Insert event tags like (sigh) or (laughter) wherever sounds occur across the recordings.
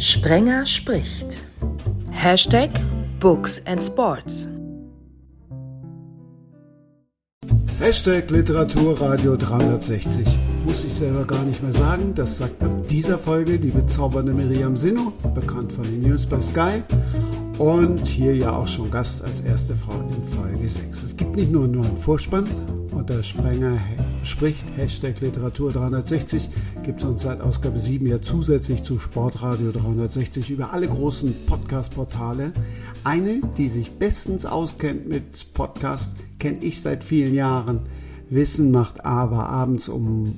Sprenger spricht. Hashtag Books and Sports. Hashtag Literaturradio 360. Muss ich selber gar nicht mehr sagen. Das sagt ab dieser Folge die bezaubernde Miriam Sinno, bekannt von den News by Sky. Und hier ja auch schon Gast als erste Frau in Folge 6. Es gibt nicht nur, einen Vorspann, unter Sprenger spricht, Hashtag Literatur 360, gibt es uns seit Ausgabe 7 ja zusätzlich zu Sportradio 360 über alle großen Podcast-Portale. Eine, die sich bestens auskennt mit Podcast, kenne ich seit vielen Jahren. Wissen macht aber abends um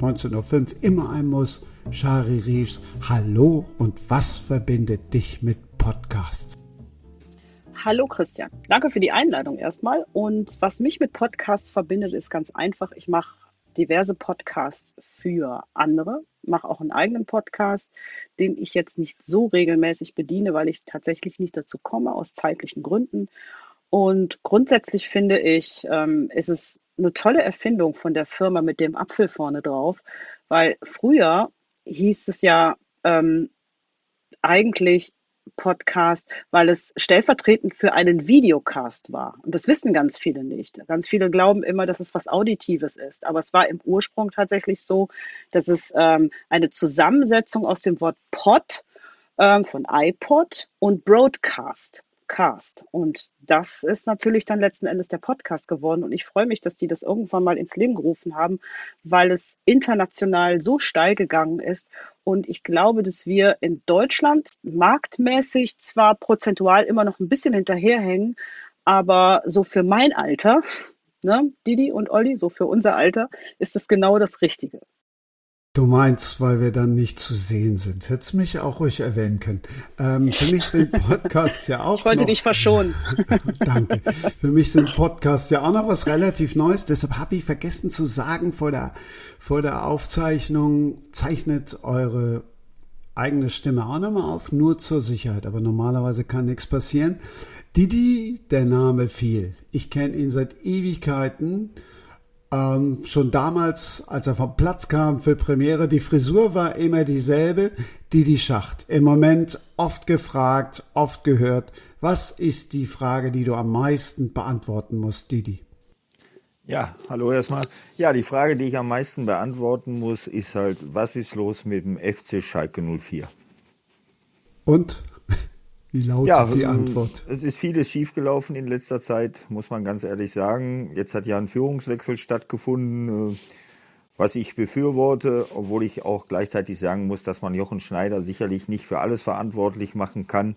19.05 Uhr immer ein Muss. Shari Reeves, hallo und was verbindet dich mit Podcasts? Hallo Christian, danke für die Einladung erstmal. Und was mich mit Podcasts verbindet, ist ganz einfach. Ich mache diverse Podcasts für andere, mache auch einen eigenen Podcast, den ich jetzt nicht so regelmäßig bediene, weil ich tatsächlich nicht dazu komme, aus zeitlichen Gründen. Und grundsätzlich finde ich, ähm, ist es eine tolle Erfindung von der Firma mit dem Apfel vorne drauf, weil früher hieß es ja ähm, eigentlich Podcast, weil es stellvertretend für einen Videocast war. Und das wissen ganz viele nicht. Ganz viele glauben immer, dass es was Auditives ist. Aber es war im Ursprung tatsächlich so, dass es ähm, eine Zusammensetzung aus dem Wort Pod ähm, von iPod und Broadcast Cast. Und das ist natürlich dann letzten Endes der Podcast geworden. Und ich freue mich, dass die das irgendwann mal ins Leben gerufen haben, weil es international so steil gegangen ist. Und ich glaube, dass wir in Deutschland marktmäßig zwar prozentual immer noch ein bisschen hinterherhängen, aber so für mein Alter, ne, Didi und Olli, so für unser Alter, ist das genau das Richtige. Du meinst, weil wir dann nicht zu sehen sind. Hättest mich auch ruhig erwähnen können. Ähm, für mich sind (laughs) Podcasts ja auch. Ich wollte noch, dich verschonen. (laughs) Danke. Für mich sind Podcasts ja auch noch was relativ Neues. Deshalb habe ich vergessen zu sagen vor der, vor der Aufzeichnung, zeichnet eure eigene Stimme auch nochmal auf, nur zur Sicherheit. Aber normalerweise kann nichts passieren. Didi, der Name fiel. Ich kenne ihn seit Ewigkeiten. Ähm, schon damals, als er vom Platz kam für Premiere, die Frisur war immer dieselbe, die die Schacht. Im Moment oft gefragt, oft gehört. Was ist die Frage, die du am meisten beantworten musst, Didi? Ja, hallo erstmal. Ja, die Frage, die ich am meisten beantworten muss, ist halt, was ist los mit dem FC Schalke 04? Und wie lautet ja, die Antwort? Es ist vieles schiefgelaufen in letzter Zeit, muss man ganz ehrlich sagen. Jetzt hat ja ein Führungswechsel stattgefunden, äh, was ich befürworte, obwohl ich auch gleichzeitig sagen muss, dass man Jochen Schneider sicherlich nicht für alles verantwortlich machen kann.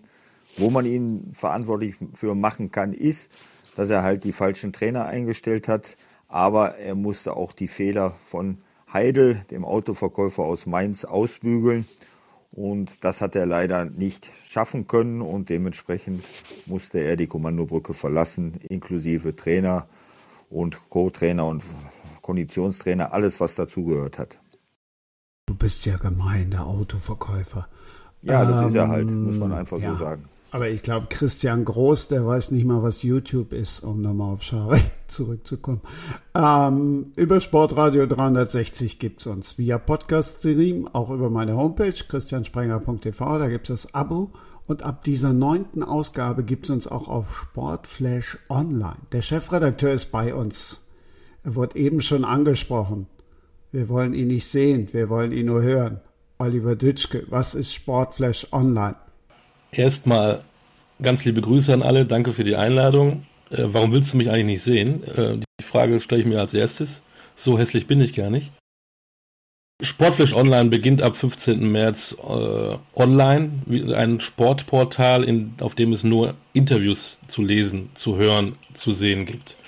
Wo man ihn verantwortlich für machen kann, ist, dass er halt die falschen Trainer eingestellt hat. Aber er musste auch die Fehler von Heidel, dem Autoverkäufer aus Mainz, ausbügeln. Und das hat er leider nicht schaffen können und dementsprechend musste er die Kommandobrücke verlassen, inklusive Trainer und Co-Trainer und Konditionstrainer, alles was dazugehört hat. Du bist ja gemein, der Autoverkäufer. Ja, das ähm, ist er halt, muss man einfach ja. so sagen. Aber ich glaube, Christian Groß, der weiß nicht mal, was YouTube ist, um nochmal auf Schare (laughs) zurückzukommen. Ähm, über Sportradio 360 gibt es uns via Podcast-Stream, auch über meine Homepage christiansprenger.tv, da gibt es das Abo. Und ab dieser neunten Ausgabe gibt es uns auch auf Sportflash Online. Der Chefredakteur ist bei uns. Er wurde eben schon angesprochen. Wir wollen ihn nicht sehen, wir wollen ihn nur hören. Oliver Dütschke, was ist Sportflash Online? Erstmal ganz liebe Grüße an alle. Danke für die Einladung. Äh, warum willst du mich eigentlich nicht sehen? Äh, die Frage stelle ich mir als erstes. So hässlich bin ich gar nicht. Sportflash Online beginnt ab 15. März äh, online, ein Sportportal, in, auf dem es nur Interviews zu lesen, zu hören, zu sehen gibt.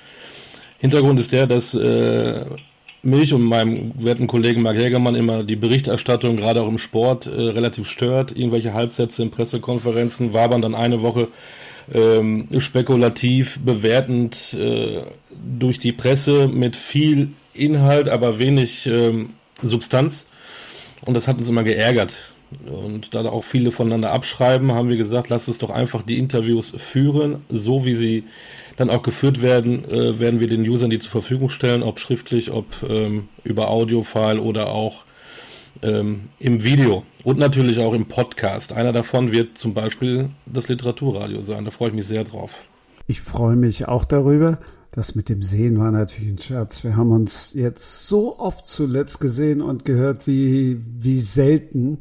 Hintergrund ist der, dass äh, mich und meinem werten Kollegen Marc Jägermann immer die Berichterstattung, gerade auch im Sport, äh, relativ stört. Irgendwelche Halbsätze in Pressekonferenzen wabern dann eine Woche ähm, spekulativ bewertend äh, durch die Presse mit viel Inhalt, aber wenig ähm, Substanz. Und das hat uns immer geärgert. Und da auch viele voneinander abschreiben, haben wir gesagt, lass uns doch einfach die Interviews führen, so wie sie dann auch geführt werden, äh, werden wir den Usern die zur Verfügung stellen, ob schriftlich, ob ähm, über Audiofile oder auch ähm, im Video und natürlich auch im Podcast. Einer davon wird zum Beispiel das Literaturradio sein. Da freue ich mich sehr drauf. Ich freue mich auch darüber. Das mit dem Sehen war natürlich ein Scherz. Wir haben uns jetzt so oft zuletzt gesehen und gehört wie, wie selten.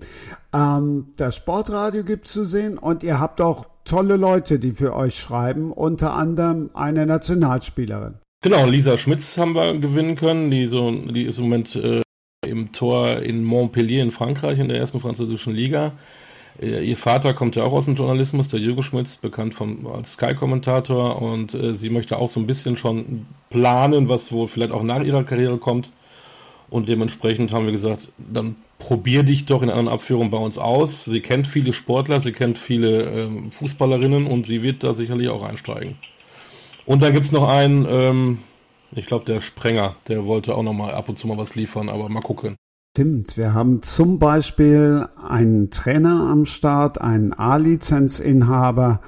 Ähm, das Sportradio gibt zu sehen und ihr habt auch tolle Leute, die für euch schreiben, unter anderem eine Nationalspielerin. Genau, Lisa Schmitz haben wir gewinnen können. Die, so, die ist im Moment äh, im Tor in Montpellier in Frankreich in der ersten französischen Liga. Äh, ihr Vater kommt ja auch aus dem Journalismus, der Jürgen Schmitz, bekannt vom, als Sky-Kommentator. Und äh, sie möchte auch so ein bisschen schon planen, was wohl vielleicht auch nach ihrer Karriere kommt. Und dementsprechend haben wir gesagt, dann probier dich doch in anderen Abführungen bei uns aus. Sie kennt viele Sportler, sie kennt viele ähm, Fußballerinnen und sie wird da sicherlich auch einsteigen. Und dann gibt es noch einen, ähm, ich glaube, der Sprenger, der wollte auch noch mal ab und zu mal was liefern, aber mal gucken. Stimmt, wir haben zum Beispiel einen Trainer am Start, einen A-Lizenzinhaber,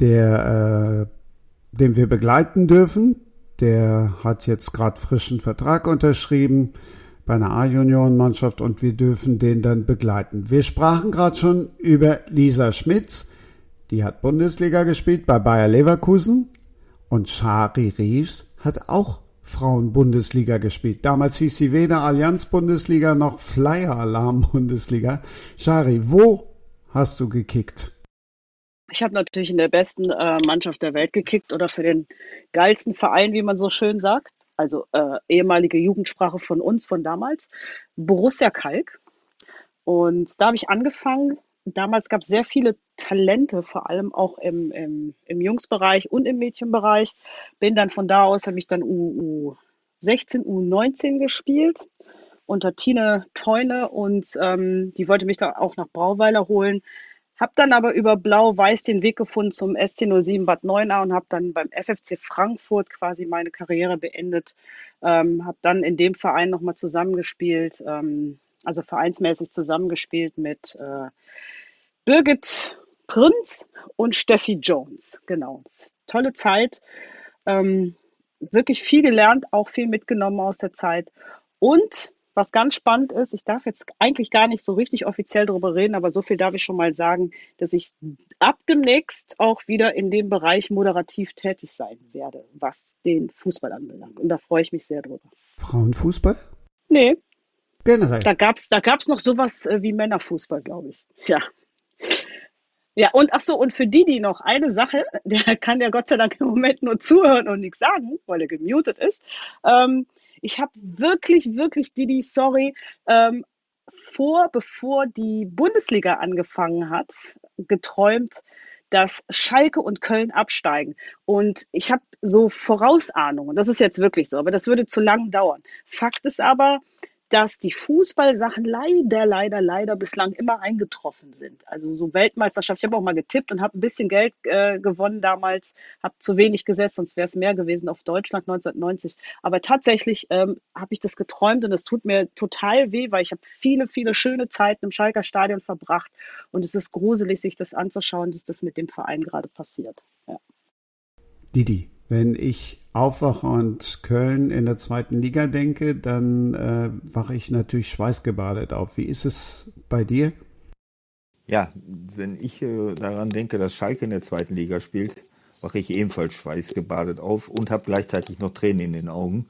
der, äh, den wir begleiten dürfen. Der hat jetzt gerade frischen Vertrag unterschrieben bei einer A-Junioren-Mannschaft und wir dürfen den dann begleiten. Wir sprachen gerade schon über Lisa Schmitz. Die hat Bundesliga gespielt bei Bayer Leverkusen und Shari Reeves hat auch Frauen-Bundesliga gespielt. Damals hieß sie weder Allianz-Bundesliga noch Flyer-Alarm-Bundesliga. Shari, wo hast du gekickt? Ich habe natürlich in der besten äh, Mannschaft der Welt gekickt oder für den geilsten Verein, wie man so schön sagt. Also äh, ehemalige Jugendsprache von uns von damals. Borussia Kalk. Und da habe ich angefangen. Damals gab es sehr viele Talente, vor allem auch im, im, im Jungsbereich und im Mädchenbereich. Bin dann von da aus, habe ich dann U, U16, U19 gespielt unter Tine Teune und ähm, die wollte mich da auch nach Brauweiler holen. Habe dann aber über Blau-Weiß den Weg gefunden zum SC07 Bad Neuenahr und habe dann beim FFC Frankfurt quasi meine Karriere beendet. Ähm, habe dann in dem Verein nochmal zusammengespielt, ähm, also vereinsmäßig zusammengespielt mit äh, Birgit Prinz und Steffi Jones. Genau. Tolle Zeit. Ähm, wirklich viel gelernt, auch viel mitgenommen aus der Zeit. Und was ganz spannend ist, ich darf jetzt eigentlich gar nicht so richtig offiziell darüber reden, aber so viel darf ich schon mal sagen, dass ich ab demnächst auch wieder in dem Bereich moderativ tätig sein werde, was den Fußball anbelangt. Und da freue ich mich sehr drüber. Frauenfußball? Nee. Generell. Da gab es da gab's noch sowas äh, wie Männerfußball, glaube ich. Ja. Ja, und ach so, und für die, die noch eine Sache, der kann ja Gott sei Dank im Moment nur zuhören und nichts sagen, weil er gemutet ist. Ähm, ich habe wirklich, wirklich, Didi, sorry, ähm, vor, bevor die Bundesliga angefangen hat, geträumt, dass Schalke und Köln absteigen. Und ich habe so Vorausahnungen, das ist jetzt wirklich so, aber das würde zu lang dauern. Fakt ist aber, dass die Fußballsachen leider, leider, leider bislang immer eingetroffen sind. Also so Weltmeisterschaft. Ich habe auch mal getippt und habe ein bisschen Geld äh, gewonnen damals, habe zu wenig gesetzt, sonst wäre es mehr gewesen auf Deutschland 1990. Aber tatsächlich ähm, habe ich das geträumt und es tut mir total weh, weil ich habe viele, viele schöne Zeiten im Schalker Stadion verbracht und es ist gruselig, sich das anzuschauen, dass das mit dem Verein gerade passiert. Ja. Didi, wenn ich aufwache und Köln in der zweiten Liga denke, dann äh, wache ich natürlich schweißgebadet auf. Wie ist es bei dir? Ja, wenn ich äh, daran denke, dass Schalke in der zweiten Liga spielt, wache ich ebenfalls schweißgebadet auf und habe gleichzeitig noch Tränen in den Augen,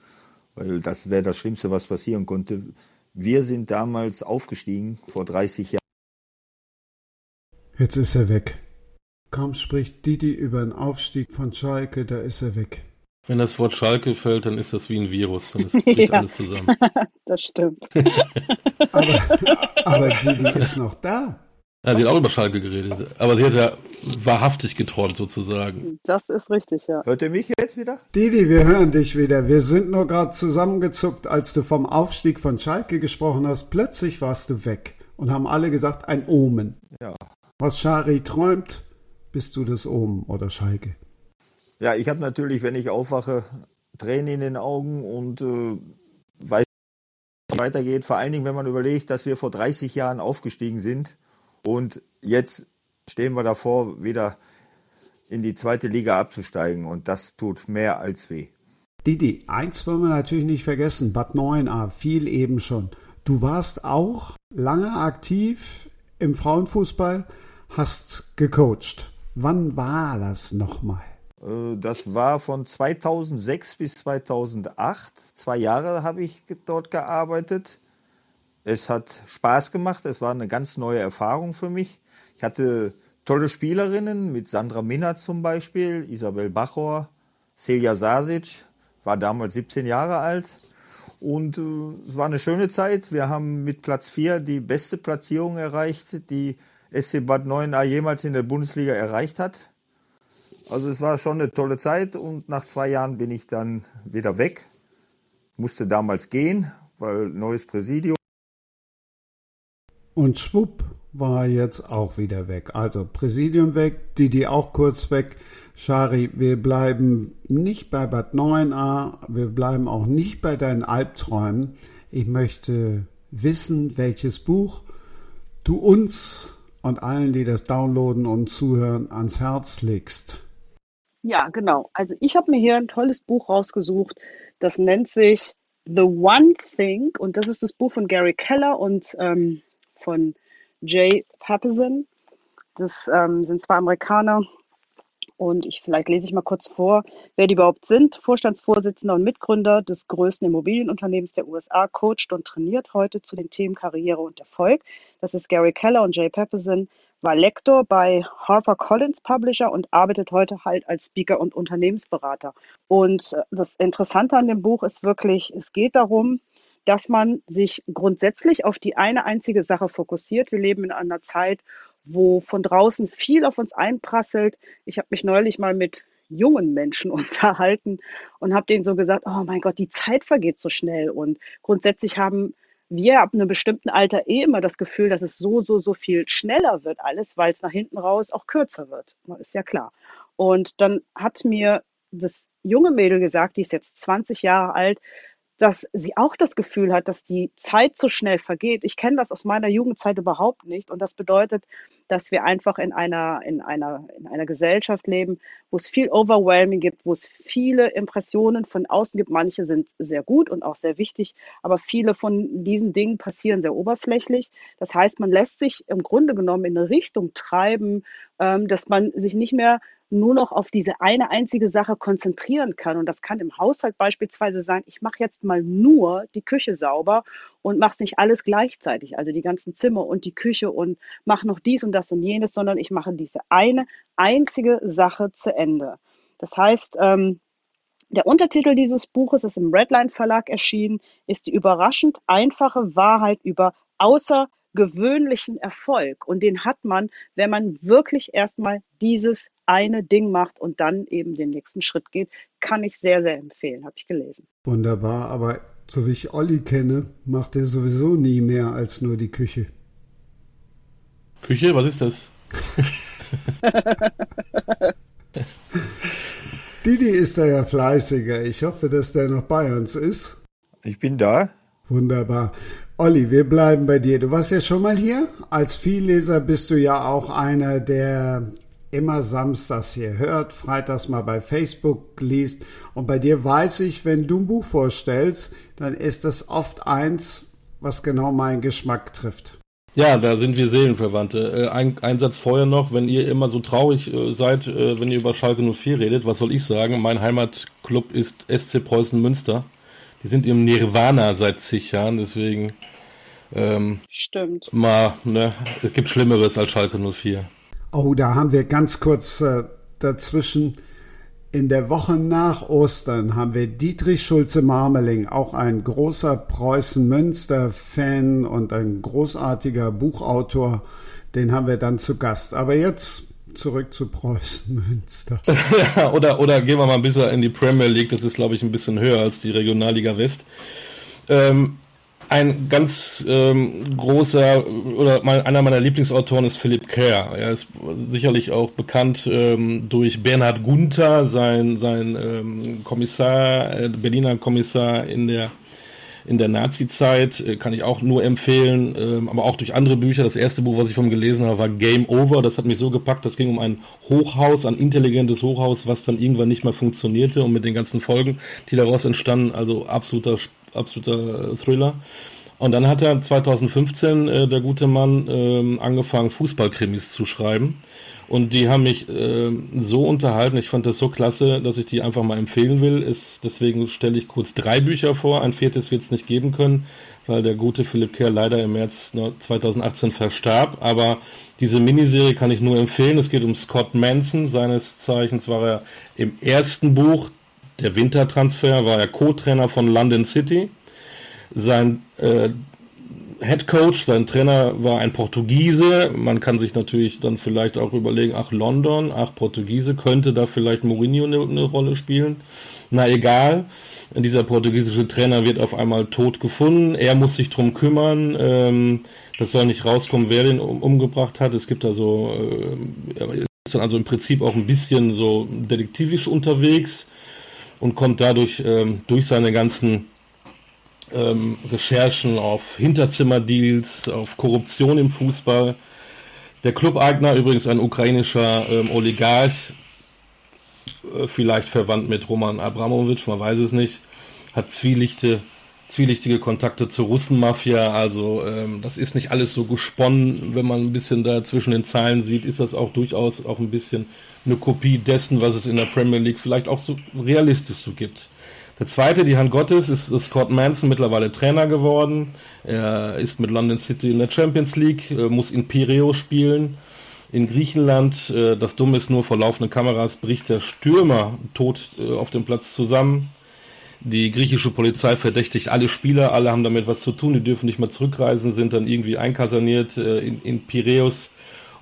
weil das wäre das Schlimmste, was passieren konnte. Wir sind damals aufgestiegen vor 30 Jahren. Jetzt ist er weg. Kaum spricht Didi über den Aufstieg von Schalke, da ist er weg. Wenn das Wort Schalke fällt, dann ist das wie ein Virus. Dann ist, (laughs) ja, alles zusammen. (laughs) das stimmt. (laughs) aber, aber Didi ist noch da. Ja, sie hat auch über Schalke geredet. Aber sie hat ja wahrhaftig geträumt, sozusagen. Das ist richtig, ja. Hört ihr mich jetzt wieder? Didi, wir hören dich wieder. Wir sind nur gerade zusammengezuckt, als du vom Aufstieg von Schalke gesprochen hast. Plötzlich warst du weg und haben alle gesagt, ein Omen. Ja. Was Schari träumt, bist du das oben oder Schalke? Ja, ich habe natürlich, wenn ich aufwache, Tränen in den Augen und äh, weiß, wie es weitergeht. Vor allen Dingen, wenn man überlegt, dass wir vor 30 Jahren aufgestiegen sind und jetzt stehen wir davor, wieder in die zweite Liga abzusteigen und das tut mehr als weh. Didi, eins wollen wir natürlich nicht vergessen, Bad Neuenahr fiel eben schon. Du warst auch lange aktiv im Frauenfußball, hast gecoacht. Wann war das nochmal? Äh, das war von 2006 bis 2008. Zwei Jahre habe ich dort gearbeitet. Es hat Spaß gemacht. Es war eine ganz neue Erfahrung für mich. Ich hatte tolle Spielerinnen mit Sandra Minner zum Beispiel, Isabel Bachor, Celia Sasic, war damals 17 Jahre alt. Und äh, es war eine schöne Zeit. Wir haben mit Platz 4 die beste Platzierung erreicht, die SC Bad 9a jemals in der Bundesliga erreicht hat. Also es war schon eine tolle Zeit und nach zwei Jahren bin ich dann wieder weg. Musste damals gehen, weil neues Präsidium. Und schwupp war jetzt auch wieder weg. Also Präsidium weg, Didi auch kurz weg. Shari, wir bleiben nicht bei Bad 9a, wir bleiben auch nicht bei deinen Albträumen. Ich möchte wissen, welches Buch du uns und allen, die das downloaden und zuhören, ans Herz legst. Ja, genau. Also ich habe mir hier ein tolles Buch rausgesucht. Das nennt sich The One Thing und das ist das Buch von Gary Keller und ähm, von Jay Pappison. Das ähm, sind zwei Amerikaner. Und ich, vielleicht lese ich mal kurz vor, wer die überhaupt sind. Vorstandsvorsitzender und Mitgründer des größten Immobilienunternehmens der USA, coacht und trainiert heute zu den Themen Karriere und Erfolg. Das ist Gary Keller und Jay Pappison, war Lektor bei HarperCollins Publisher und arbeitet heute halt als Speaker und Unternehmensberater. Und äh, das Interessante an dem Buch ist wirklich, es geht darum, dass man sich grundsätzlich auf die eine einzige Sache fokussiert. Wir leben in einer Zeit, wo von draußen viel auf uns einprasselt. Ich habe mich neulich mal mit jungen Menschen (laughs) unterhalten und habe denen so gesagt, oh mein Gott, die Zeit vergeht so schnell. Und grundsätzlich haben wir ab einem bestimmten Alter eh immer das Gefühl, dass es so, so, so viel schneller wird alles, weil es nach hinten raus auch kürzer wird. Ist ja klar. Und dann hat mir das junge Mädel gesagt, die ist jetzt 20 Jahre alt, dass sie auch das Gefühl hat, dass die Zeit so schnell vergeht. Ich kenne das aus meiner Jugendzeit überhaupt nicht. Und das bedeutet, dass wir einfach in einer, in einer, in einer Gesellschaft leben, wo es viel Overwhelming gibt, wo es viele Impressionen von außen gibt. Manche sind sehr gut und auch sehr wichtig, aber viele von diesen Dingen passieren sehr oberflächlich. Das heißt, man lässt sich im Grunde genommen in eine Richtung treiben, ähm, dass man sich nicht mehr nur noch auf diese eine einzige Sache konzentrieren kann. Und das kann im Haushalt beispielsweise sein, ich mache jetzt mal nur die Küche sauber und mache es nicht alles gleichzeitig, also die ganzen Zimmer und die Küche und mache noch dies und das und jenes, sondern ich mache diese eine einzige Sache zu Ende. Das heißt, ähm, der Untertitel dieses Buches ist im Redline Verlag erschienen, ist die überraschend einfache Wahrheit über außer gewöhnlichen Erfolg. Und den hat man, wenn man wirklich erstmal dieses eine Ding macht und dann eben den nächsten Schritt geht, kann ich sehr, sehr empfehlen, habe ich gelesen. Wunderbar, aber so wie ich Olli kenne, macht er sowieso nie mehr als nur die Küche. Küche, was ist das? (laughs) Didi ist da ja fleißiger. Ich hoffe, dass der noch bei uns ist. Ich bin da. Wunderbar. Olli, wir bleiben bei dir. Du warst ja schon mal hier. Als Vielleser bist du ja auch einer, der immer samstags hier hört, freitags mal bei Facebook liest. Und bei dir weiß ich, wenn du ein Buch vorstellst, dann ist das oft eins, was genau meinen Geschmack trifft. Ja, da sind wir Seelenverwandte. Äh, ein, ein Satz vorher noch, wenn ihr immer so traurig äh, seid, äh, wenn ihr über Schalke 04 redet, was soll ich sagen? Mein Heimatclub ist SC Preußen Münster. Die sind im Nirvana seit zig Jahren, deswegen ähm, Stimmt. Mal, ne, es gibt Schlimmeres als Schalke 04. Oh, da haben wir ganz kurz äh, dazwischen. In der Woche nach Ostern haben wir Dietrich Schulze-Marmeling, auch ein großer Preußen-Münster-Fan und ein großartiger Buchautor. Den haben wir dann zu Gast. Aber jetzt zurück zu Preußen-Münster. (laughs) ja, oder, oder gehen wir mal ein bisschen in die Premier League. Das ist, glaube ich, ein bisschen höher als die Regionalliga West. Ähm, ein ganz ähm, großer oder mein, einer meiner Lieblingsautoren ist Philipp Kerr. Er ist sicherlich auch bekannt ähm, durch Bernhard Gunther, sein, sein ähm, Kommissar, äh, Berliner Kommissar in der in der Nazi-Zeit, äh, kann ich auch nur empfehlen, ähm, aber auch durch andere Bücher. Das erste Buch, was ich von gelesen habe, war Game Over. Das hat mich so gepackt. Das ging um ein Hochhaus, ein intelligentes Hochhaus, was dann irgendwann nicht mehr funktionierte und mit den ganzen Folgen, die daraus entstanden. Also absoluter, absoluter Thriller. Und dann hat er 2015, äh, der gute Mann, äh, angefangen, Fußballkrimis zu schreiben. Und die haben mich äh, so unterhalten, ich fand das so klasse, dass ich die einfach mal empfehlen will. Ist, deswegen stelle ich kurz drei Bücher vor. Ein viertes wird es nicht geben können, weil der gute Philipp Kerr leider im März 2018 verstarb. Aber diese Miniserie kann ich nur empfehlen. Es geht um Scott Manson. Seines Zeichens war er im ersten Buch, der Wintertransfer, war er Co-Trainer von London City. Sein äh, Head Coach, sein Trainer war ein Portugiese. Man kann sich natürlich dann vielleicht auch überlegen, ach London, ach Portugiese, könnte da vielleicht Mourinho eine, eine Rolle spielen? Na egal. Dieser portugiesische Trainer wird auf einmal tot gefunden. Er muss sich drum kümmern. Ähm, das soll nicht rauskommen, wer den um, umgebracht hat. Es gibt also, äh, er ist dann also im Prinzip auch ein bisschen so detektivisch unterwegs und kommt dadurch ähm, durch seine ganzen ähm, Recherchen auf Hinterzimmerdeals, auf Korruption im Fußball. Der Clubeigner, übrigens ein ukrainischer ähm, Oligarch, äh, vielleicht verwandt mit Roman Abramowitsch, man weiß es nicht, hat zwielichte, zwielichtige Kontakte zur Russenmafia. Also ähm, das ist nicht alles so gesponnen. Wenn man ein bisschen da zwischen den Zeilen sieht, ist das auch durchaus auch ein bisschen eine Kopie dessen, was es in der Premier League vielleicht auch so realistisch so gibt. Der zweite, die Hand Gottes, ist, ist Scott Manson mittlerweile Trainer geworden. Er ist mit London City in der Champions League, äh, muss in Pireo spielen. In Griechenland, äh, das Dumme ist nur vor laufenden Kameras, bricht der Stürmer tot äh, auf dem Platz zusammen. Die griechische Polizei verdächtigt alle Spieler, alle haben damit was zu tun, die dürfen nicht mehr zurückreisen, sind dann irgendwie einkaserniert in, in Piräus.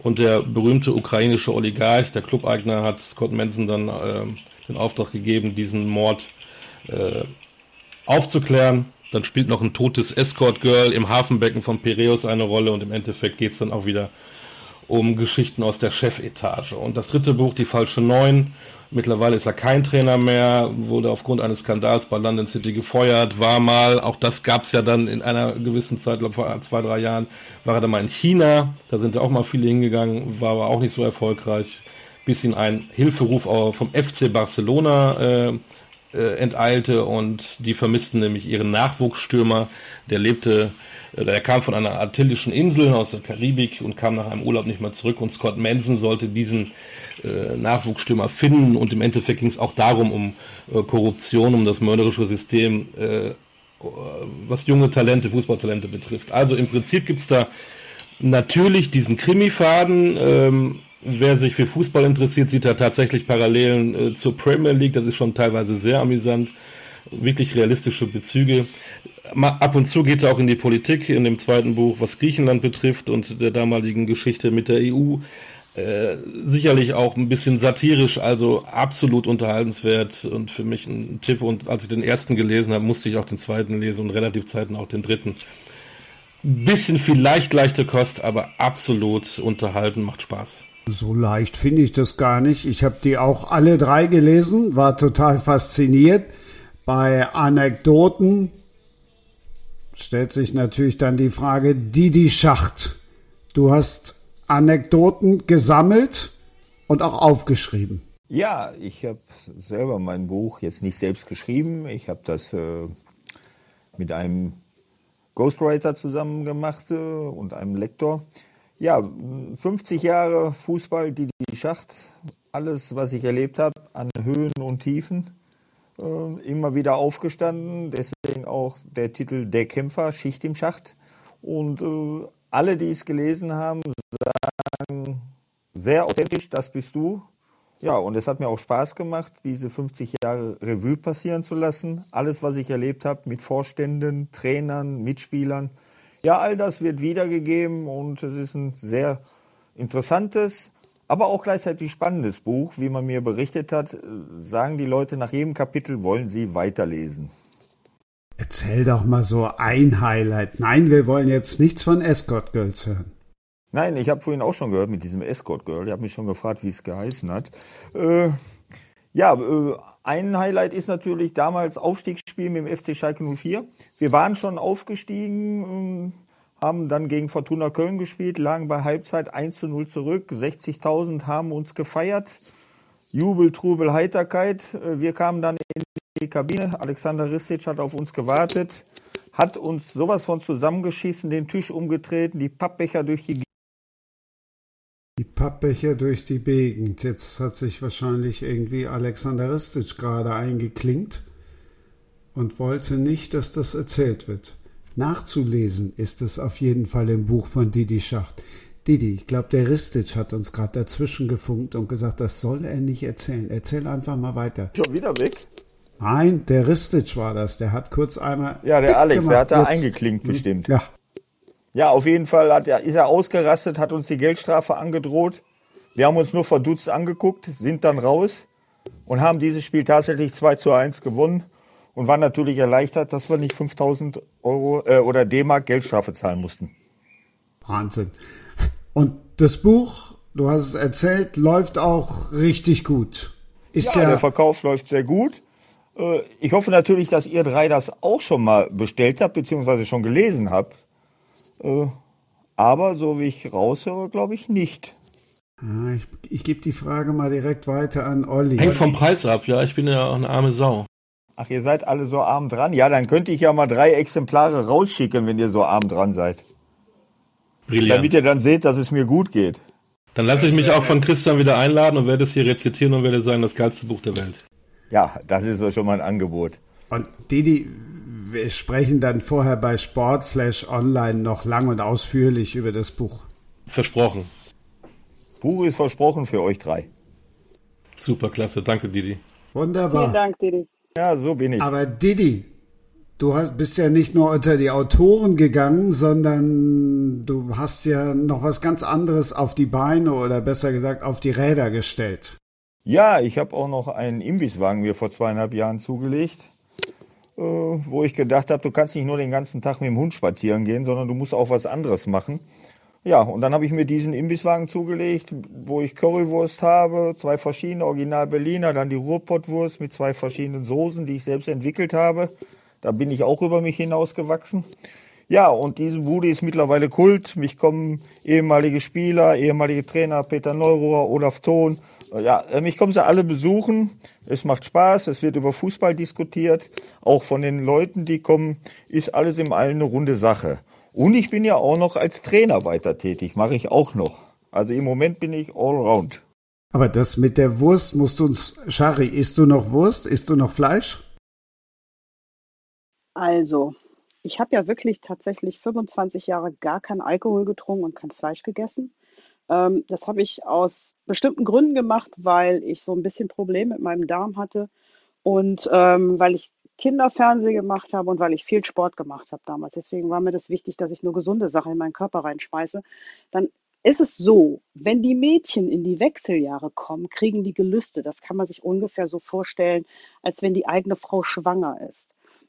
Und der berühmte ukrainische Oligarch, der Clubeigner, hat Scott Manson dann äh, den Auftrag gegeben, diesen Mord äh, aufzuklären. Dann spielt noch ein totes Escort-Girl im Hafenbecken von Piräus eine Rolle und im Endeffekt geht es dann auch wieder um Geschichten aus der Chefetage. Und das dritte Buch, Die falsche Neun, mittlerweile ist er kein Trainer mehr, wurde aufgrund eines Skandals bei London City gefeuert, war mal, auch das gab es ja dann in einer gewissen Zeit, glaube vor zwei, drei Jahren, war er dann mal in China, da sind ja auch mal viele hingegangen, war aber auch nicht so erfolgreich, bis ihn ein Hilferuf vom FC Barcelona äh, äh, enteilte und die vermissten nämlich ihren Nachwuchsstürmer. Der lebte, äh, der kam von einer artillischen Insel aus der Karibik und kam nach einem Urlaub nicht mehr zurück und Scott Manson sollte diesen äh, Nachwuchsstürmer finden und im Endeffekt ging es auch darum, um äh, Korruption, um das mörderische System, äh, was junge Talente, Fußballtalente betrifft. Also im Prinzip gibt es da natürlich diesen Krimifaden, ähm, wer sich für Fußball interessiert, sieht da tatsächlich Parallelen äh, zur Premier League. Das ist schon teilweise sehr amüsant. Wirklich realistische Bezüge. Mal ab und zu geht er auch in die Politik in dem zweiten Buch, was Griechenland betrifft und der damaligen Geschichte mit der EU. Äh, sicherlich auch ein bisschen satirisch, also absolut unterhaltenswert und für mich ein Tipp. Und als ich den ersten gelesen habe, musste ich auch den zweiten lesen und relativ zeitnah auch den dritten. Bisschen vielleicht leichte Kost, aber absolut unterhalten, macht Spaß. So leicht finde ich das gar nicht. Ich habe die auch alle drei gelesen, war total fasziniert. Bei Anekdoten stellt sich natürlich dann die Frage, Didi Schacht, du hast Anekdoten gesammelt und auch aufgeschrieben. Ja, ich habe selber mein Buch jetzt nicht selbst geschrieben. Ich habe das äh, mit einem Ghostwriter zusammen gemacht äh, und einem Lektor. Ja, 50 Jahre Fußball, die die Schacht, alles, was ich erlebt habe, an Höhen und Tiefen, äh, immer wieder aufgestanden. Deswegen auch der Titel Der Kämpfer, Schicht im Schacht. Und äh, alle, die es gelesen haben, sagen sehr authentisch, das bist du. Ja, und es hat mir auch Spaß gemacht, diese 50 Jahre Revue passieren zu lassen. Alles, was ich erlebt habe mit Vorständen, Trainern, Mitspielern. Ja, all das wird wiedergegeben und es ist ein sehr interessantes, aber auch gleichzeitig spannendes Buch. Wie man mir berichtet hat, sagen die Leute nach jedem Kapitel, wollen sie weiterlesen. Erzähl doch mal so ein Highlight. Nein, wir wollen jetzt nichts von Escort Girls hören. Nein, ich habe vorhin auch schon gehört mit diesem Escort Girl. Ich habe mich schon gefragt, wie es geheißen hat. Äh, ja, äh, ein Highlight ist natürlich damals Aufstiegsspiel mit dem FC Schalke 04. Wir waren schon aufgestiegen, ähm, haben dann gegen Fortuna Köln gespielt, lagen bei Halbzeit 1 zu 0 zurück. 60.000 haben uns gefeiert. Jubel, Trubel, Heiterkeit. Äh, wir kamen dann in die Kabine. Alexander Ristic hat auf uns gewartet, hat uns sowas von zusammengeschissen, den Tisch umgetreten, die Pappbecher durch die die Pappbecher durch die Gegend. Jetzt hat sich wahrscheinlich irgendwie Alexander Ristic gerade eingeklinkt und wollte nicht, dass das erzählt wird. Nachzulesen ist es auf jeden Fall im Buch von Didi Schacht. Didi, ich glaube, der Ristic hat uns gerade dazwischen gefunkt und gesagt, das soll er nicht erzählen. Erzähl einfach mal weiter. Schon wieder weg? Nein, der Ristic war das. Der hat kurz einmal. Ja, der Alex, gemacht. der hat da Jetzt. eingeklinkt bestimmt. Ja. Ja, auf jeden Fall hat er, ist er ausgerastet, hat uns die Geldstrafe angedroht. Wir haben uns nur verdutzt angeguckt, sind dann raus und haben dieses Spiel tatsächlich 2 zu 1 gewonnen und waren natürlich erleichtert, dass wir nicht 5000 Euro äh, oder D-Mark Geldstrafe zahlen mussten. Wahnsinn. Und das Buch, du hast es erzählt, läuft auch richtig gut. Ist ja, ja der Verkauf läuft sehr gut. Äh, ich hoffe natürlich, dass ihr drei das auch schon mal bestellt habt, beziehungsweise schon gelesen habt. Äh, aber so wie ich raushöre, glaube ich nicht. Ah, ich, ich gebe die Frage mal direkt weiter an Olli. Hängt vom Preis ab, ja. Ich bin ja auch eine arme Sau. Ach, ihr seid alle so arm dran? Ja, dann könnte ich ja mal drei Exemplare rausschicken, wenn ihr so arm dran seid. Brilliant. Damit ihr dann seht, dass es mir gut geht. Dann lasse ich mich auch von Christian wieder einladen und werde es hier rezitieren und werde sagen, das geilste Buch der Welt. Ja, das ist doch schon mal ein Angebot. Und Didi, wir sprechen dann vorher bei Sportflash Online noch lang und ausführlich über das Buch. Versprochen. Buch ist versprochen für euch drei. Super klasse, danke Didi. Wunderbar. Vielen Dank, Didi. Ja, so bin ich. Aber Didi, du hast, bist ja nicht nur unter die Autoren gegangen, sondern du hast ja noch was ganz anderes auf die Beine oder besser gesagt auf die Räder gestellt. Ja, ich habe auch noch einen Imbisswagen mir vor zweieinhalb Jahren zugelegt, wo ich gedacht habe, du kannst nicht nur den ganzen Tag mit dem Hund spazieren gehen, sondern du musst auch was anderes machen. Ja, und dann habe ich mir diesen Imbisswagen zugelegt, wo ich Currywurst habe, zwei verschiedene Original Berliner, dann die Ruhrpottwurst mit zwei verschiedenen Soßen, die ich selbst entwickelt habe. Da bin ich auch über mich hinausgewachsen. Ja, und diese Bude ist mittlerweile Kult. Mich kommen ehemalige Spieler, ehemalige Trainer, Peter Neurohr, Olaf Thon. Ja, mich kommen sie alle besuchen. Es macht Spaß. Es wird über Fußball diskutiert. Auch von den Leuten, die kommen, ist alles im Allen eine runde Sache. Und ich bin ja auch noch als Trainer weiter tätig, mache ich auch noch. Also im Moment bin ich allround. Aber das mit der Wurst musst du uns, Shari, isst du noch Wurst? Isst du noch Fleisch? Also, ich habe ja wirklich tatsächlich 25 Jahre gar keinen Alkohol getrunken und kein Fleisch gegessen. Ähm, das habe ich aus bestimmten Gründen gemacht, weil ich so ein bisschen Probleme mit meinem Darm hatte und ähm, weil ich Kinderfernsehen gemacht habe und weil ich viel Sport gemacht habe damals. Deswegen war mir das wichtig, dass ich nur gesunde Sachen in meinen Körper reinschmeiße. Dann ist es so, wenn die Mädchen in die Wechseljahre kommen, kriegen die Gelüste. Das kann man sich ungefähr so vorstellen, als wenn die eigene Frau schwanger ist.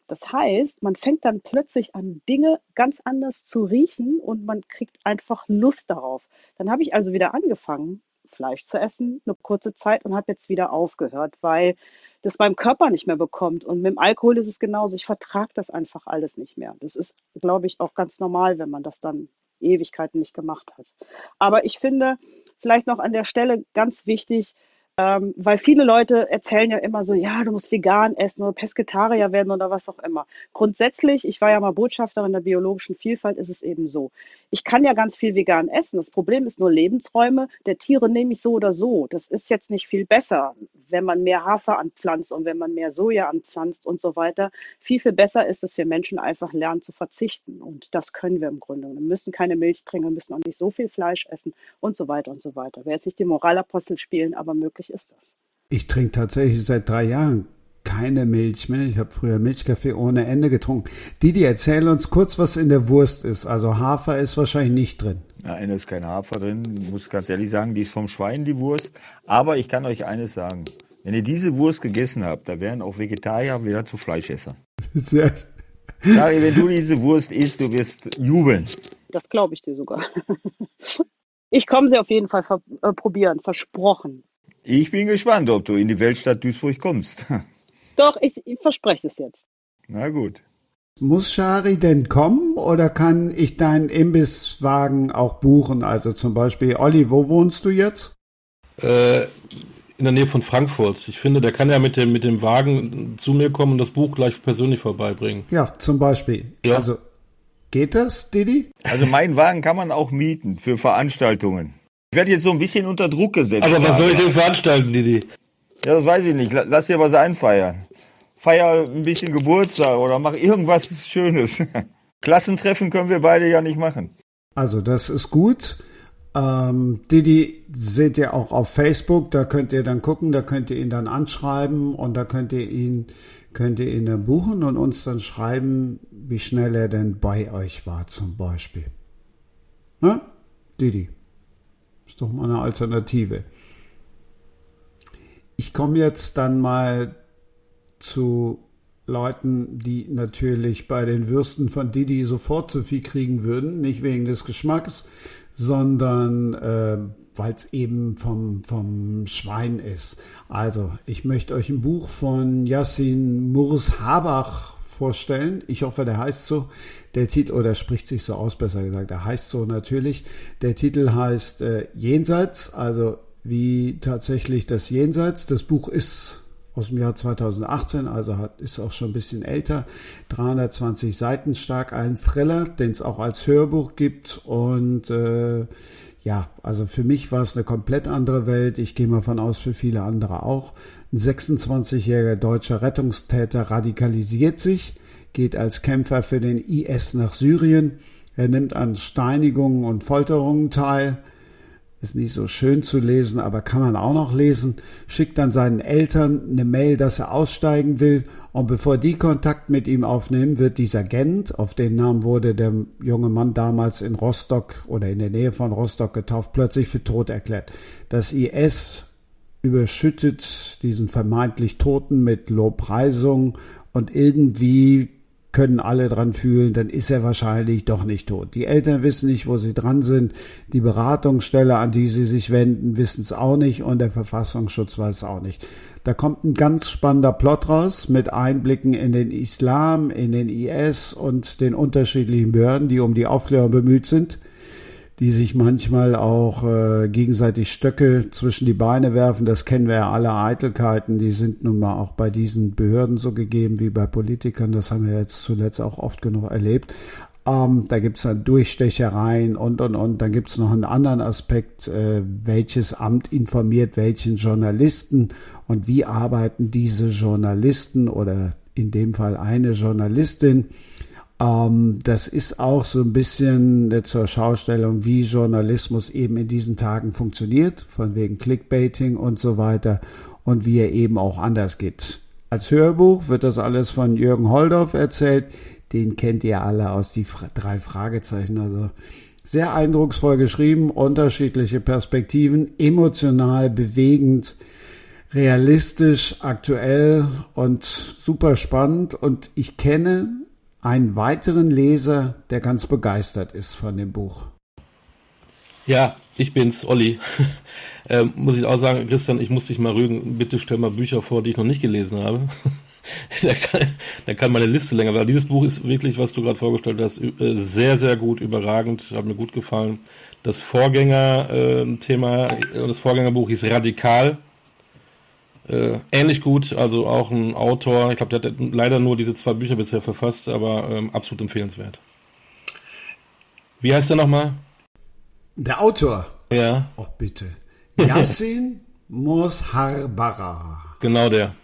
Das heißt, man fängt dann plötzlich an, Dinge ganz anders zu riechen und man kriegt einfach Lust darauf. Dann habe ich also wieder angefangen, Fleisch zu essen, eine kurze Zeit und habe jetzt wieder aufgehört, weil das beim Körper nicht mehr bekommt. Und mit dem Alkohol ist es genauso. Ich vertrage das einfach alles nicht mehr. Das ist, glaube ich, auch ganz normal, wenn man das dann Ewigkeiten nicht gemacht hat. Aber ich finde, vielleicht noch an der Stelle ganz wichtig, ähm, weil viele Leute erzählen ja immer so, ja, du musst vegan essen oder Pesketarier werden oder was auch immer. Grundsätzlich, ich war ja mal Botschafterin der biologischen Vielfalt, ist es eben so. Ich kann ja ganz viel vegan essen. Das Problem ist nur Lebensräume der Tiere nehme ich so oder so. Das ist jetzt nicht viel besser, wenn man mehr Hafer anpflanzt und wenn man mehr Soja anpflanzt und so weiter. Viel, viel besser ist es, wir Menschen einfach lernen zu verzichten. Und das können wir im Grunde. Wir müssen keine Milch trinken, wir müssen auch nicht so viel Fleisch essen und so weiter und so weiter. Wer jetzt nicht die Moralapostel spielen, aber möglich ist das. Ich trinke tatsächlich seit drei Jahren keine Milch mehr. Ich habe früher Milchkaffee ohne Ende getrunken. Didi, erzähl uns kurz, was in der Wurst ist. Also Hafer ist wahrscheinlich nicht drin. Nein, da ist kein Hafer drin. Ich muss ganz ehrlich sagen, die ist vom Schwein, die Wurst. Aber ich kann euch eines sagen. Wenn ihr diese Wurst gegessen habt, da wären auch Vegetarier wieder zu Fleischesser. Sehr. Sag, wenn du diese Wurst isst, du wirst jubeln. Das glaube ich dir sogar. (laughs) Ich komme sie auf jeden Fall äh, probieren, versprochen. Ich bin gespannt, ob du in die Weltstadt Duisburg kommst. (laughs) Doch, ich, ich verspreche es jetzt. Na gut. Muss Shari denn kommen oder kann ich deinen Imbisswagen auch buchen? Also zum Beispiel, Olli, wo wohnst du jetzt? Äh, in der Nähe von Frankfurt. Ich finde, der kann ja mit dem, mit dem Wagen zu mir kommen und das Buch gleich persönlich vorbeibringen. Ja, zum Beispiel. Ja. Also geht das, Didi? Also meinen Wagen kann man auch mieten für Veranstaltungen. Ich werde jetzt so ein bisschen unter Druck gesetzt. Aber was soll ich denn veranstalten, Didi? Ja, das weiß ich nicht. Lass dir was einfeiern. Feier ein bisschen Geburtstag oder mach irgendwas Schönes. (laughs) Klassentreffen können wir beide ja nicht machen. Also das ist gut. Ähm, Didi seht ihr auch auf Facebook, da könnt ihr dann gucken, da könnt ihr ihn dann anschreiben und da könnt ihr ihn, könnt ihr ihn dann buchen und uns dann schreiben, wie schnell er denn bei euch war zum Beispiel. Ne? Didi. Ist doch mal eine Alternative. Ich komme jetzt dann mal zu Leuten, die natürlich bei den Würsten von Didi sofort zu viel kriegen würden, nicht wegen des Geschmacks, sondern äh, weil es eben vom, vom Schwein ist. Also, ich möchte euch ein Buch von Yassin Murs Habach vorstellen. Ich hoffe, der heißt so. Der Titel, oder spricht sich so aus, besser gesagt, der heißt so natürlich. Der Titel heißt äh, Jenseits, also wie tatsächlich das Jenseits. Das Buch ist aus dem Jahr 2018, also hat, ist auch schon ein bisschen älter, 320 Seiten stark, ein Thriller, den es auch als Hörbuch gibt und äh, ja, also für mich war es eine komplett andere Welt. Ich gehe mal von aus, für viele andere auch. Ein 26-jähriger deutscher Rettungstäter radikalisiert sich, geht als Kämpfer für den IS nach Syrien. Er nimmt an Steinigungen und Folterungen teil, ist nicht so schön zu lesen, aber kann man auch noch lesen. Schickt dann seinen Eltern eine Mail, dass er aussteigen will. Und bevor die Kontakt mit ihm aufnehmen, wird dieser Gent, auf den Namen wurde der junge Mann damals in Rostock oder in der Nähe von Rostock getauft, plötzlich für tot erklärt. Das IS überschüttet diesen vermeintlich Toten mit Lobpreisung und irgendwie können alle dran fühlen, dann ist er wahrscheinlich doch nicht tot. Die Eltern wissen nicht, wo sie dran sind. Die Beratungsstelle, an die sie sich wenden, wissen es auch nicht und der Verfassungsschutz weiß auch nicht. Da kommt ein ganz spannender Plot raus mit Einblicken in den Islam, in den IS und den unterschiedlichen Behörden, die um die Aufklärung bemüht sind die sich manchmal auch äh, gegenseitig Stöcke zwischen die Beine werfen. Das kennen wir ja alle Eitelkeiten. Die sind nun mal auch bei diesen Behörden so gegeben wie bei Politikern. Das haben wir jetzt zuletzt auch oft genug erlebt. Ähm, da gibt's dann Durchstechereien und, und, und. Dann gibt's noch einen anderen Aspekt, äh, welches Amt informiert welchen Journalisten und wie arbeiten diese Journalisten oder in dem Fall eine Journalistin ähm, das ist auch so ein bisschen zur Schaustellung, wie Journalismus eben in diesen Tagen funktioniert, von wegen Clickbaiting und so weiter und wie er eben auch anders geht. Als Hörbuch wird das alles von Jürgen Holdorf erzählt. Den kennt ihr alle aus die drei Fragezeichen. Also sehr eindrucksvoll geschrieben, unterschiedliche Perspektiven, emotional bewegend, realistisch, aktuell und super spannend. Und ich kenne einen weiteren Leser, der ganz begeistert ist von dem Buch. Ja, ich bin's, Olli. (laughs) ähm, muss ich auch sagen, Christian, ich muss dich mal rügen. Bitte stell mal Bücher vor, die ich noch nicht gelesen habe. (laughs) da, kann, da kann meine Liste länger, weil dieses Buch ist wirklich, was du gerade vorgestellt hast, äh, sehr, sehr gut, überragend, hat mir gut gefallen. Das Vorgängerthema, äh, das Vorgängerbuch hieß Radikal äh, ähnlich gut, also auch ein Autor, ich glaube, der hat leider nur diese zwei Bücher bisher verfasst, aber ähm, absolut empfehlenswert. Wie heißt der nochmal? Der Autor? Ja. Oh, bitte. Yassin (laughs) Mosharbara. Genau der.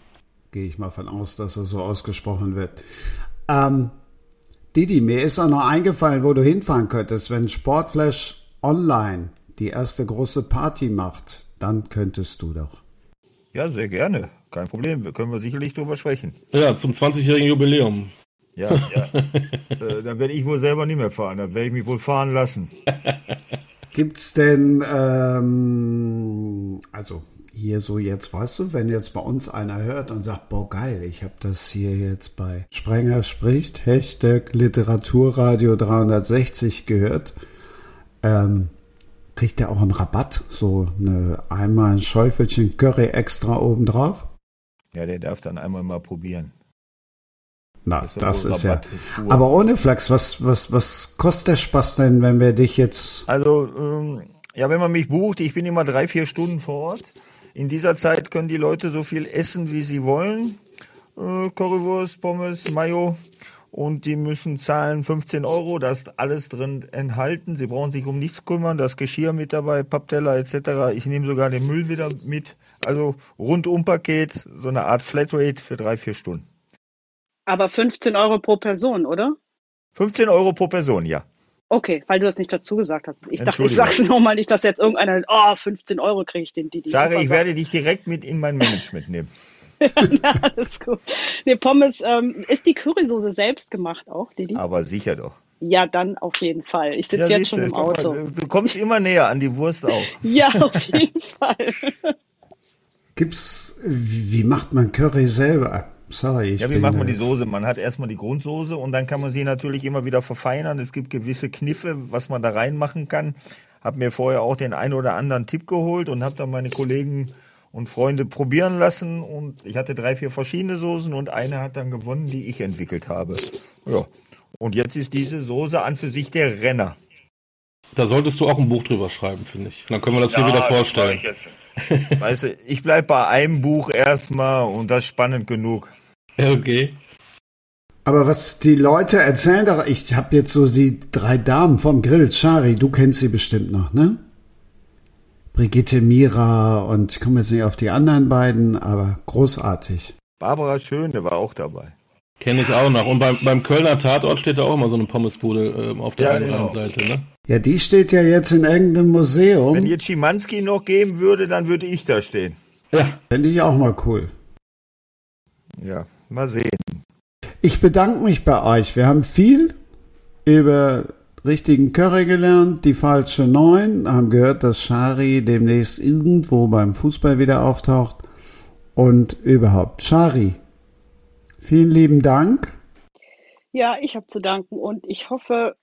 Gehe ich mal von aus, dass er so ausgesprochen wird. Ähm, Didi, mir ist auch noch eingefallen, wo du hinfahren könntest. Wenn Sportflash Online die erste große Party macht, dann könntest du doch. Ja, sehr gerne. Kein Problem. Wir können wir sicherlich drüber sprechen. Ja, zum 20-jährigen Jubiläum. Ja, ja. (laughs) äh, dann werde ich wohl selber nicht mehr fahren. Dann werde ich mich wohl fahren lassen. (laughs) Gibt's denn, ähm, also hier so jetzt, weißt du, wenn jetzt bei uns einer hört und sagt, boah geil, ich habe das hier jetzt bei Sprenger spricht, Hashtag Literaturradio 360 gehört, ähm, kriegt er auch einen Rabatt, so eine einmal ein Schäufelchen Curry extra obendrauf. Ja, der darf dann einmal mal probieren. Na, das, das ist ja. Aber ohne Flachs, was, was, was kostet der Spaß denn, wenn wir dich jetzt. Also, ähm, ja, wenn man mich bucht, ich bin immer drei, vier Stunden vor Ort. in dieser Zeit können die Leute so viel essen, wie sie wollen. Äh, Currywurst, Pommes, Mayo. Und die müssen zahlen 15 Euro, da ist alles drin enthalten. Sie brauchen sich um nichts kümmern, das Geschirr mit dabei, Pappteller etc. Ich nehme sogar den Müll wieder mit. Also rundum Paket, so eine Art Flatrate für drei, vier Stunden. Aber 15 Euro pro Person, oder? 15 Euro pro Person, ja. Okay, weil du das nicht dazu gesagt hast. Ich dachte, ich sag's nochmal nicht, dass jetzt irgendeiner, oh, 15 Euro kriege ich den, die, die. Sage, ich werde dich direkt mit in mein Management nehmen. (laughs) ja, alles gut. Nee, Pommes, ähm, ist die Currysoße selbst gemacht auch, Didi? Aber sicher doch. Ja, dann auf jeden Fall. Ich sitze ja, jetzt schon im Auto. Mal, du kommst immer näher an die Wurst auch. (laughs) ja, auf jeden (laughs) Fall. Gibt's, wie macht man Curry selber? Sorry. Ich ja, wie macht man die Soße? Man hat erstmal die Grundsoße und dann kann man sie natürlich immer wieder verfeinern. Es gibt gewisse Kniffe, was man da reinmachen kann. Hab mir vorher auch den einen oder anderen Tipp geholt und habe dann meine Kollegen und Freunde probieren lassen und ich hatte drei, vier verschiedene Soßen und eine hat dann gewonnen, die ich entwickelt habe. Ja. Und jetzt ist diese Soße an für sich der Renner. Da solltest du auch ein Buch drüber schreiben, finde ich. Dann können wir das ja, hier wieder vorstellen. Ich weißt du, ich bleibe bei einem Buch erstmal und das ist spannend genug. Okay. Aber was die Leute erzählen, ich habe jetzt so die drei Damen vom Grill. Shari, du kennst sie bestimmt noch, ne? Brigitte Mira und ich komme jetzt nicht auf die anderen beiden, aber großartig. Barbara Schöne war auch dabei. Kenne ich auch noch. Und beim, beim Kölner Tatort steht da auch immer so eine Pommesbude äh, auf der ja, einen genau. Seite, ne? Ja, die steht ja jetzt in irgendeinem Museum. Wenn jetzt Schimanski noch geben würde, dann würde ich da stehen. Ja. Fände ich auch mal cool. Ja, mal sehen. Ich bedanke mich bei euch. Wir haben viel über richtigen Curry gelernt, die falsche Neun, haben gehört, dass Shari demnächst irgendwo beim Fußball wieder auftaucht und überhaupt. Shari, vielen lieben Dank. Ja, ich habe zu danken und ich hoffe,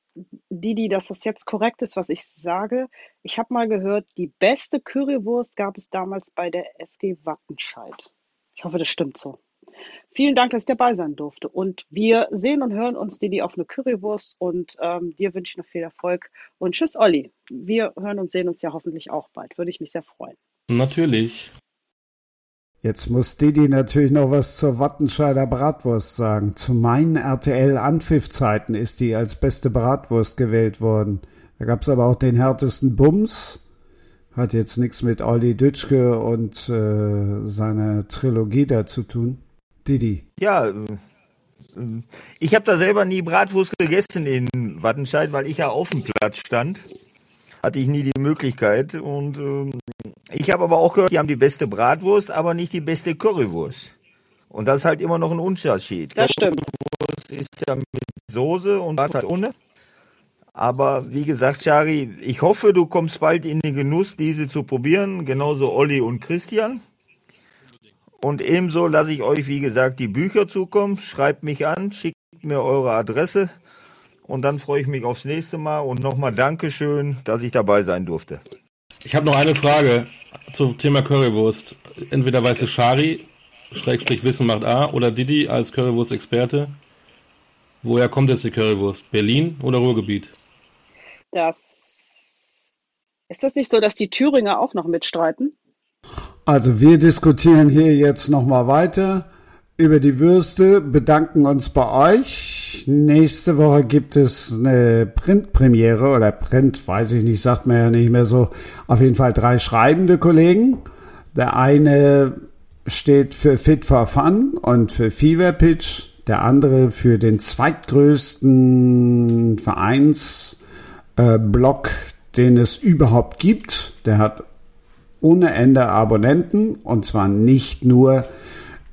Didi, dass das jetzt korrekt ist, was ich sage. Ich habe mal gehört, die beste Currywurst gab es damals bei der SG Wattenscheid. Ich hoffe, das stimmt so. Vielen Dank, dass ich dabei sein durfte. Und wir sehen und hören uns, Didi, auf eine Currywurst. Und ähm, dir wünsche ich noch viel Erfolg. Und tschüss, Olli. Wir hören und sehen uns ja hoffentlich auch bald. Würde ich mich sehr freuen. Natürlich. Jetzt muss Didi natürlich noch was zur Wattenscheider Bratwurst sagen. Zu meinen RTL-Anpfiff-Zeiten ist die als beste Bratwurst gewählt worden. Da gab es aber auch den härtesten Bums. Hat jetzt nichts mit Olli Dütschke und äh, seiner Trilogie da zu tun. Didi. Ja, äh, ich habe da selber nie Bratwurst gegessen in Wattenscheid, weil ich ja auf dem Platz stand. Hatte ich nie die Möglichkeit. Und ähm, ich habe aber auch gehört, die haben die beste Bratwurst, aber nicht die beste Currywurst. Und das ist halt immer noch ein Unterschied. Das stimmt. Currywurst ist ja mit Soße und Bratwurst halt ohne. Aber wie gesagt, Shari, ich hoffe, du kommst bald in den Genuss, diese zu probieren. Genauso Olli und Christian. Und ebenso lasse ich euch, wie gesagt, die Bücher zukommen. Schreibt mich an, schickt mir eure Adresse. Und dann freue ich mich aufs nächste Mal. Und nochmal Dankeschön, dass ich dabei sein durfte. Ich habe noch eine Frage zum Thema Currywurst. Entweder weiße Shari, Schrägstrich Wissen macht A, oder Didi als Currywurst-Experte. Woher kommt jetzt die Currywurst? Berlin oder Ruhrgebiet? Das ist das nicht so, dass die Thüringer auch noch mitstreiten? Also wir diskutieren hier jetzt nochmal weiter über die Würste, bedanken uns bei euch. Nächste Woche gibt es eine Printpremiere oder Print, weiß ich nicht, sagt man ja nicht mehr so. Auf jeden Fall drei schreibende Kollegen. Der eine steht für Fit for Fun und für Fever Pitch. Der andere für den zweitgrößten Vereinsblock, äh, den es überhaupt gibt. Der hat ohne Ende Abonnenten und zwar nicht nur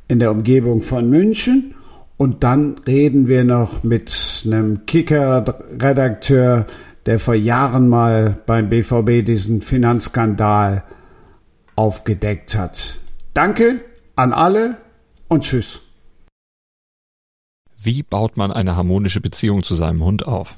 in der Umgebung von München. Und dann reden wir noch mit einem Kicker-Redakteur, der vor Jahren mal beim BVB diesen Finanzskandal aufgedeckt hat. Danke an alle und tschüss. Wie baut man eine harmonische Beziehung zu seinem Hund auf?